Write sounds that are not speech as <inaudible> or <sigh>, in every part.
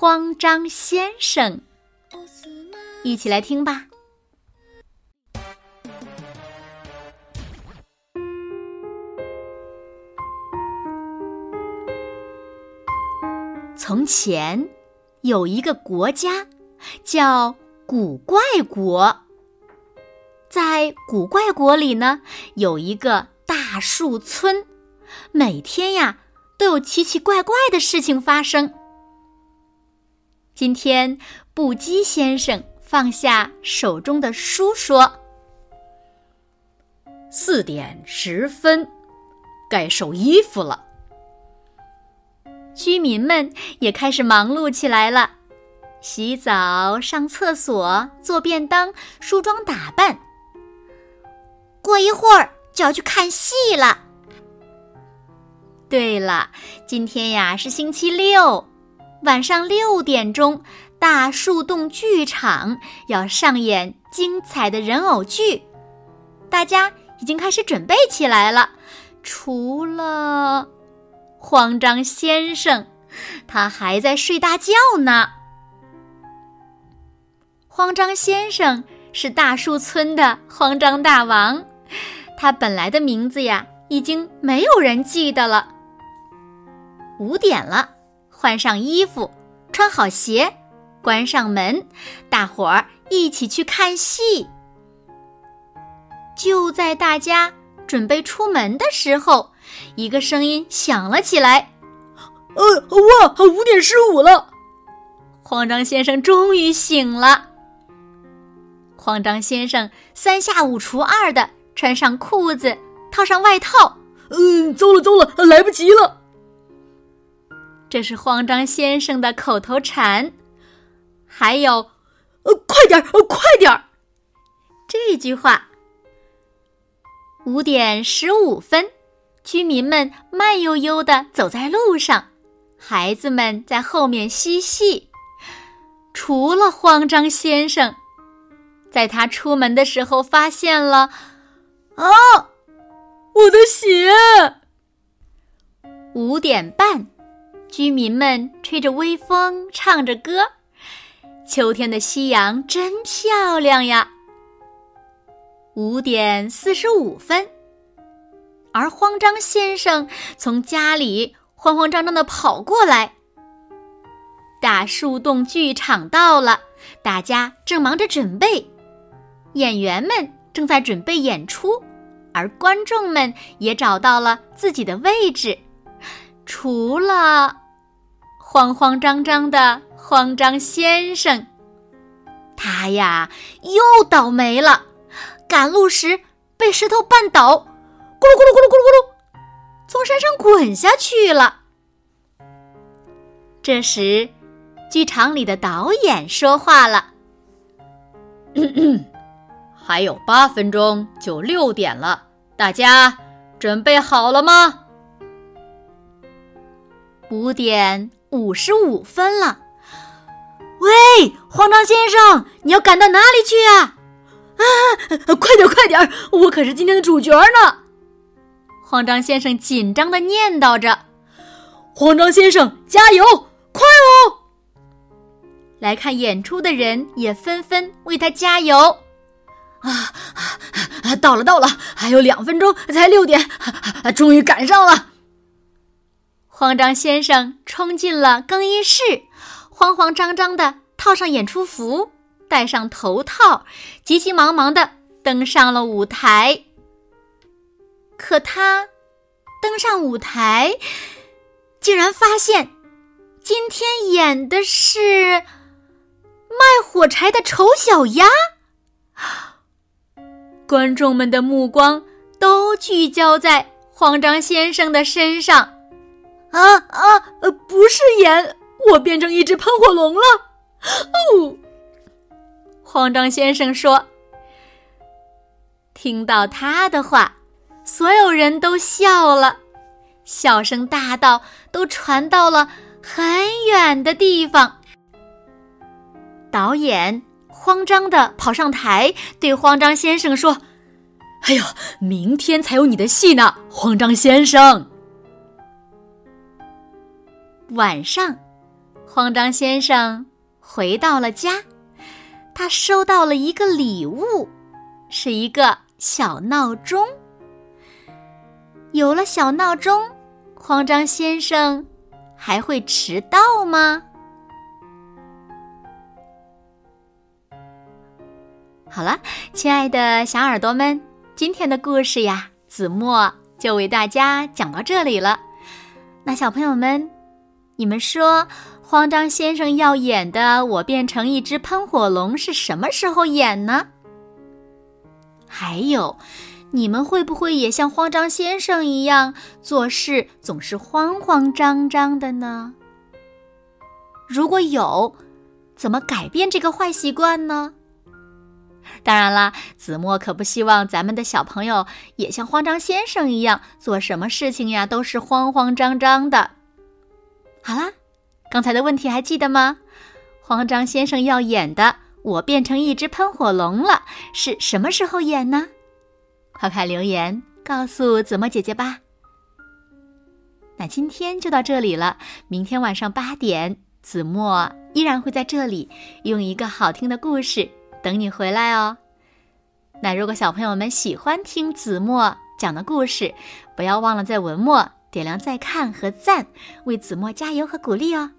慌张先生》，一起来听吧。从前有一个国家叫古怪国，在古怪国里呢，有一个大树村，每天呀。都有奇奇怪怪的事情发生。今天，布基先生放下手中的书，说：“四点十分，该收衣服了。”居民们也开始忙碌起来了，洗澡、上厕所、做便当、梳妆打扮。过一会儿就要去看戏了。对了，今天呀是星期六，晚上六点钟，大树洞剧场要上演精彩的人偶剧，大家已经开始准备起来了。除了慌张先生，他还在睡大觉呢。慌张先生是大树村的慌张大王，他本来的名字呀，已经没有人记得了。五点了，换上衣服，穿好鞋，关上门，大伙儿一起去看戏。就在大家准备出门的时候，一个声音响了起来：“呃，哇，五点十五了！”慌张先生终于醒了。慌张先生三下五除二的穿上裤子，套上外套。嗯，糟了糟了，来不及了。这是慌张先生的口头禅，还有，呃，快点儿，呃，快点儿。这句话。五点十五分，居民们慢悠悠的走在路上，孩子们在后面嬉戏。除了慌张先生，在他出门的时候发现了，啊，我的鞋。五点半。居民们吹着微风，唱着歌。秋天的夕阳真漂亮呀！五点四十五分，而慌张先生从家里慌慌张张的跑过来。大树洞剧场到了，大家正忙着准备，演员们正在准备演出，而观众们也找到了自己的位置，除了。慌慌张张的慌张先生，他呀又倒霉了，赶路时被石头绊倒，咕噜咕噜咕噜咕噜咕噜，从山上滚下去了。这时，剧场里的导演说话了：“ <coughs> 还有八分钟就六点了，大家准备好了吗？”五点。五十五分了，喂，慌张先生，你要赶到哪里去啊？啊，快点，快点，我可是今天的主角呢！慌张先生紧张的念叨着：“慌张先生，加油，快哦！”来看演出的人也纷纷为他加油。啊啊，到了，到了，还有两分钟才六点，终于赶上了。慌张先生冲进了更衣室，慌慌张张的套上演出服，戴上头套，急急忙忙的登上了舞台。可他登上舞台，竟然发现今天演的是卖火柴的丑小鸭。观众们的目光都聚焦在慌张先生的身上。啊啊！呃，不是演我变成一只喷火龙了！哦，慌张先生说。听到他的话，所有人都笑了，笑声大到都传到了很远的地方。导演慌张的跑上台，对慌张先生说：“哎呦，明天才有你的戏呢，慌张先生。”晚上，慌张先生回到了家，他收到了一个礼物，是一个小闹钟。有了小闹钟，慌张先生还会迟到吗？好了，亲爱的小耳朵们，今天的故事呀，子墨就为大家讲到这里了。那小朋友们。你们说，慌张先生要演的《我变成一只喷火龙》是什么时候演呢？还有，你们会不会也像慌张先生一样做事总是慌慌张张的呢？如果有，怎么改变这个坏习惯呢？当然啦，子墨可不希望咱们的小朋友也像慌张先生一样，做什么事情呀都是慌慌张张的。好啦，刚才的问题还记得吗？慌张先生要演的《我变成一只喷火龙了》是什么时候演呢？快快留言告诉子墨姐姐吧。那今天就到这里了，明天晚上八点，子墨依然会在这里用一个好听的故事等你回来哦。那如果小朋友们喜欢听子墨讲的故事，不要忘了在文末。点亮再看和赞，为子墨加油和鼓励哦！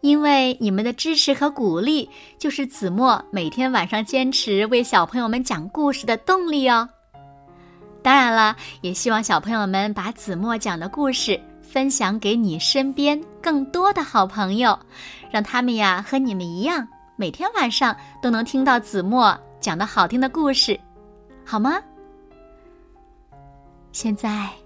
因为你们的支持和鼓励，就是子墨每天晚上坚持为小朋友们讲故事的动力哦。当然了，也希望小朋友们把子墨讲的故事分享给你身边更多的好朋友，让他们呀和你们一样，每天晚上都能听到子墨讲的好听的故事，好吗？现在。